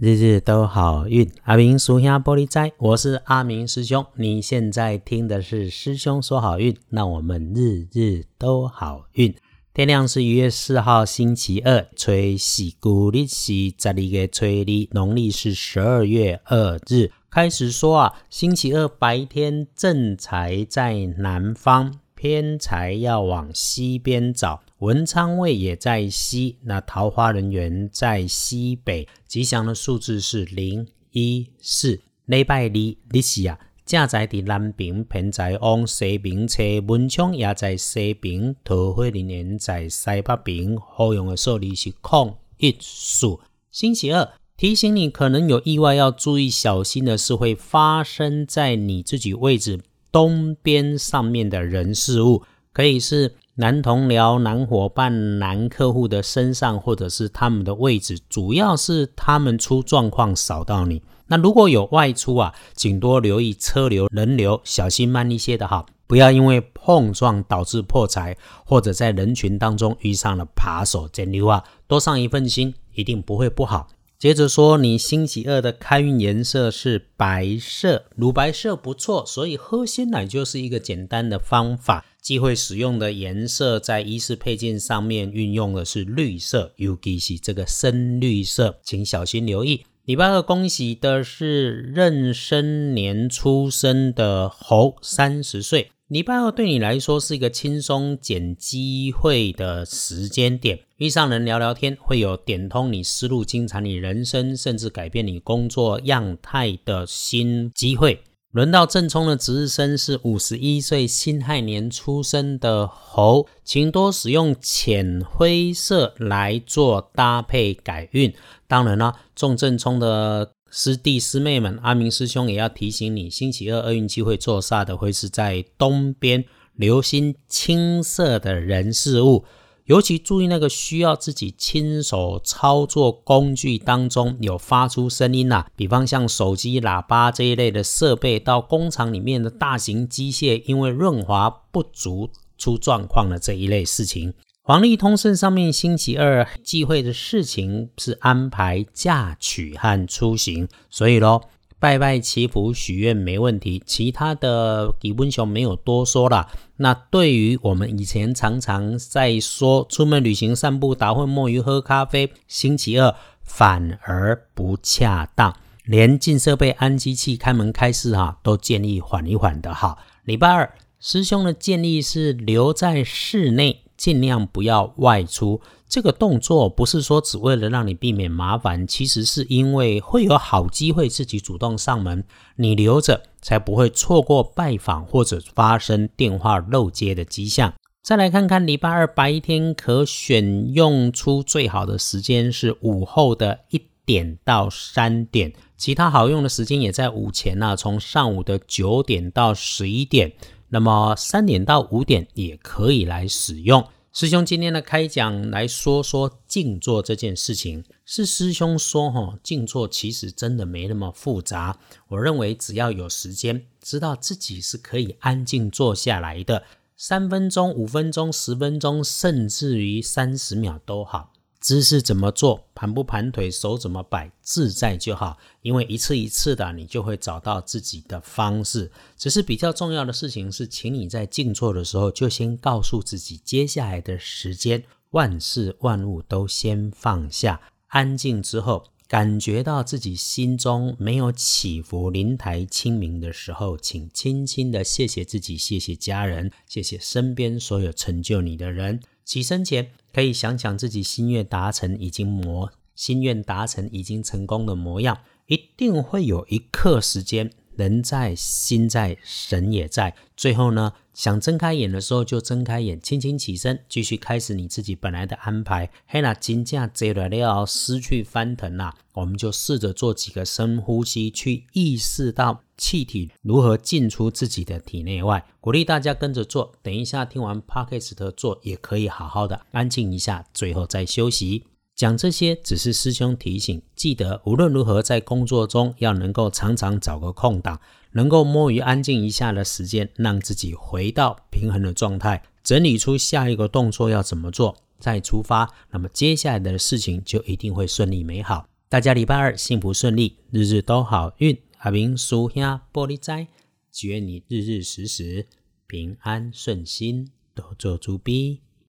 日日都好运，阿明属下玻璃斋，我是阿明师兄。你现在听的是师兄说好运，那我们日日都好运。天亮是一月四号，星期二，吹喜古历是十二月吹日，农历是十二月二日。开始说啊，星期二白天正财在南方，偏财要往西边找。文昌位也在西，那桃花人员在西北，吉祥的数字是零一四。礼拜二，日是啊，正在伫南边，偏在往西边车，文昌也在西边，桃花人员在西北边。好用的数字是空一数。星期二，提醒你可能有意外要注意小心的是会发生在你自己位置东边上面的人事物，可以是。男同僚、男伙伴、男客户的身上，或者是他们的位置，主要是他们出状况扫到你。那如果有外出啊，请多留意车流、人流，小心慢一些的哈，不要因为碰撞导致破财，或者在人群当中遇上了扒手、捡流啊，多上一份心，一定不会不好。接着说，你星期二的开运颜色是白色，乳白色不错，所以喝鲜奶就是一个简单的方法。忌讳使用的颜色，在衣饰配件上面运用的是绿色，尤其是这个深绿色，请小心留意。礼拜二恭喜的是壬申年出生的猴，三十岁。礼拜二对你来说是一个轻松捡机会的时间点，遇上人聊聊天，会有点通你思路、精彩你人生，甚至改变你工作样态的新机会。轮到正冲的值日生是五十一岁辛亥年出生的猴，请多使用浅灰色来做搭配改运。当然了，中正冲的师弟师妹们，阿明师兄也要提醒你，星期二厄运机会做煞的会是在东边，留心青色的人事物。尤其注意那个需要自己亲手操作工具当中有发出声音呐，比方像手机、喇叭这一类的设备，到工厂里面的大型机械，因为润滑不足出状况的这一类事情。黄历通胜上面星期二忌讳的事情是安排嫁娶和出行，所以咯。拜拜祈福许愿没问题，其他的吉温熊没有多说了。那对于我们以前常常在说出门旅行、散步、打混、摸鱼、喝咖啡，星期二反而不恰当，连进设备、安机器、开门开市哈，都建议缓一缓的哈。礼拜二师兄的建议是留在室内。尽量不要外出。这个动作不是说只为了让你避免麻烦，其实是因为会有好机会自己主动上门，你留着才不会错过拜访或者发生电话漏接的迹象。再来看看礼拜二白天可选用出最好的时间是午后的一点到三点，其他好用的时间也在午前呐，从上午的九点到十一点。那么三点到五点也可以来使用。师兄今天的开讲来说说静坐这件事情，是师兄说哈，静坐其实真的没那么复杂。我认为只要有时间，知道自己是可以安静坐下来的，三分钟、五分钟、十分钟，甚至于三十秒都好。姿势怎么做，盘不盘腿，手怎么摆，自在就好。因为一次一次的，你就会找到自己的方式。只是比较重要的事情是，请你在静坐的时候，就先告诉自己，接下来的时间，万事万物都先放下，安静之后，感觉到自己心中没有起伏，灵台清明的时候，请轻轻的谢谢自己，谢谢家人，谢谢身边所有成就你的人。起身前。可以想想自己心愿达成已经模心愿达成已经成功的模样，一定会有一刻时间，人在心在神也在。最后呢，想睁开眼的时候就睁开眼，轻轻起身，继续开始你自己本来的安排。嘿啦，金价跌了要失去翻腾啦，我们就试着做几个深呼吸，去意识到气体如何进出自己的体内外。鼓励大家跟着做，等一下听完 p o d c a s t 做，也可以好好的安静一下，最后再休息。讲这些只是师兄提醒，记得无论如何在工作中要能够常常找个空档，能够摸鱼安静一下的时间，让自己回到平衡的状态，整理出下一个动作要怎么做，再出发，那么接下来的事情就一定会顺利美好。大家礼拜二幸福顺利，日日都好运。阿明叔兄玻璃斋，祝愿你日日时时平安顺心，多做主逼。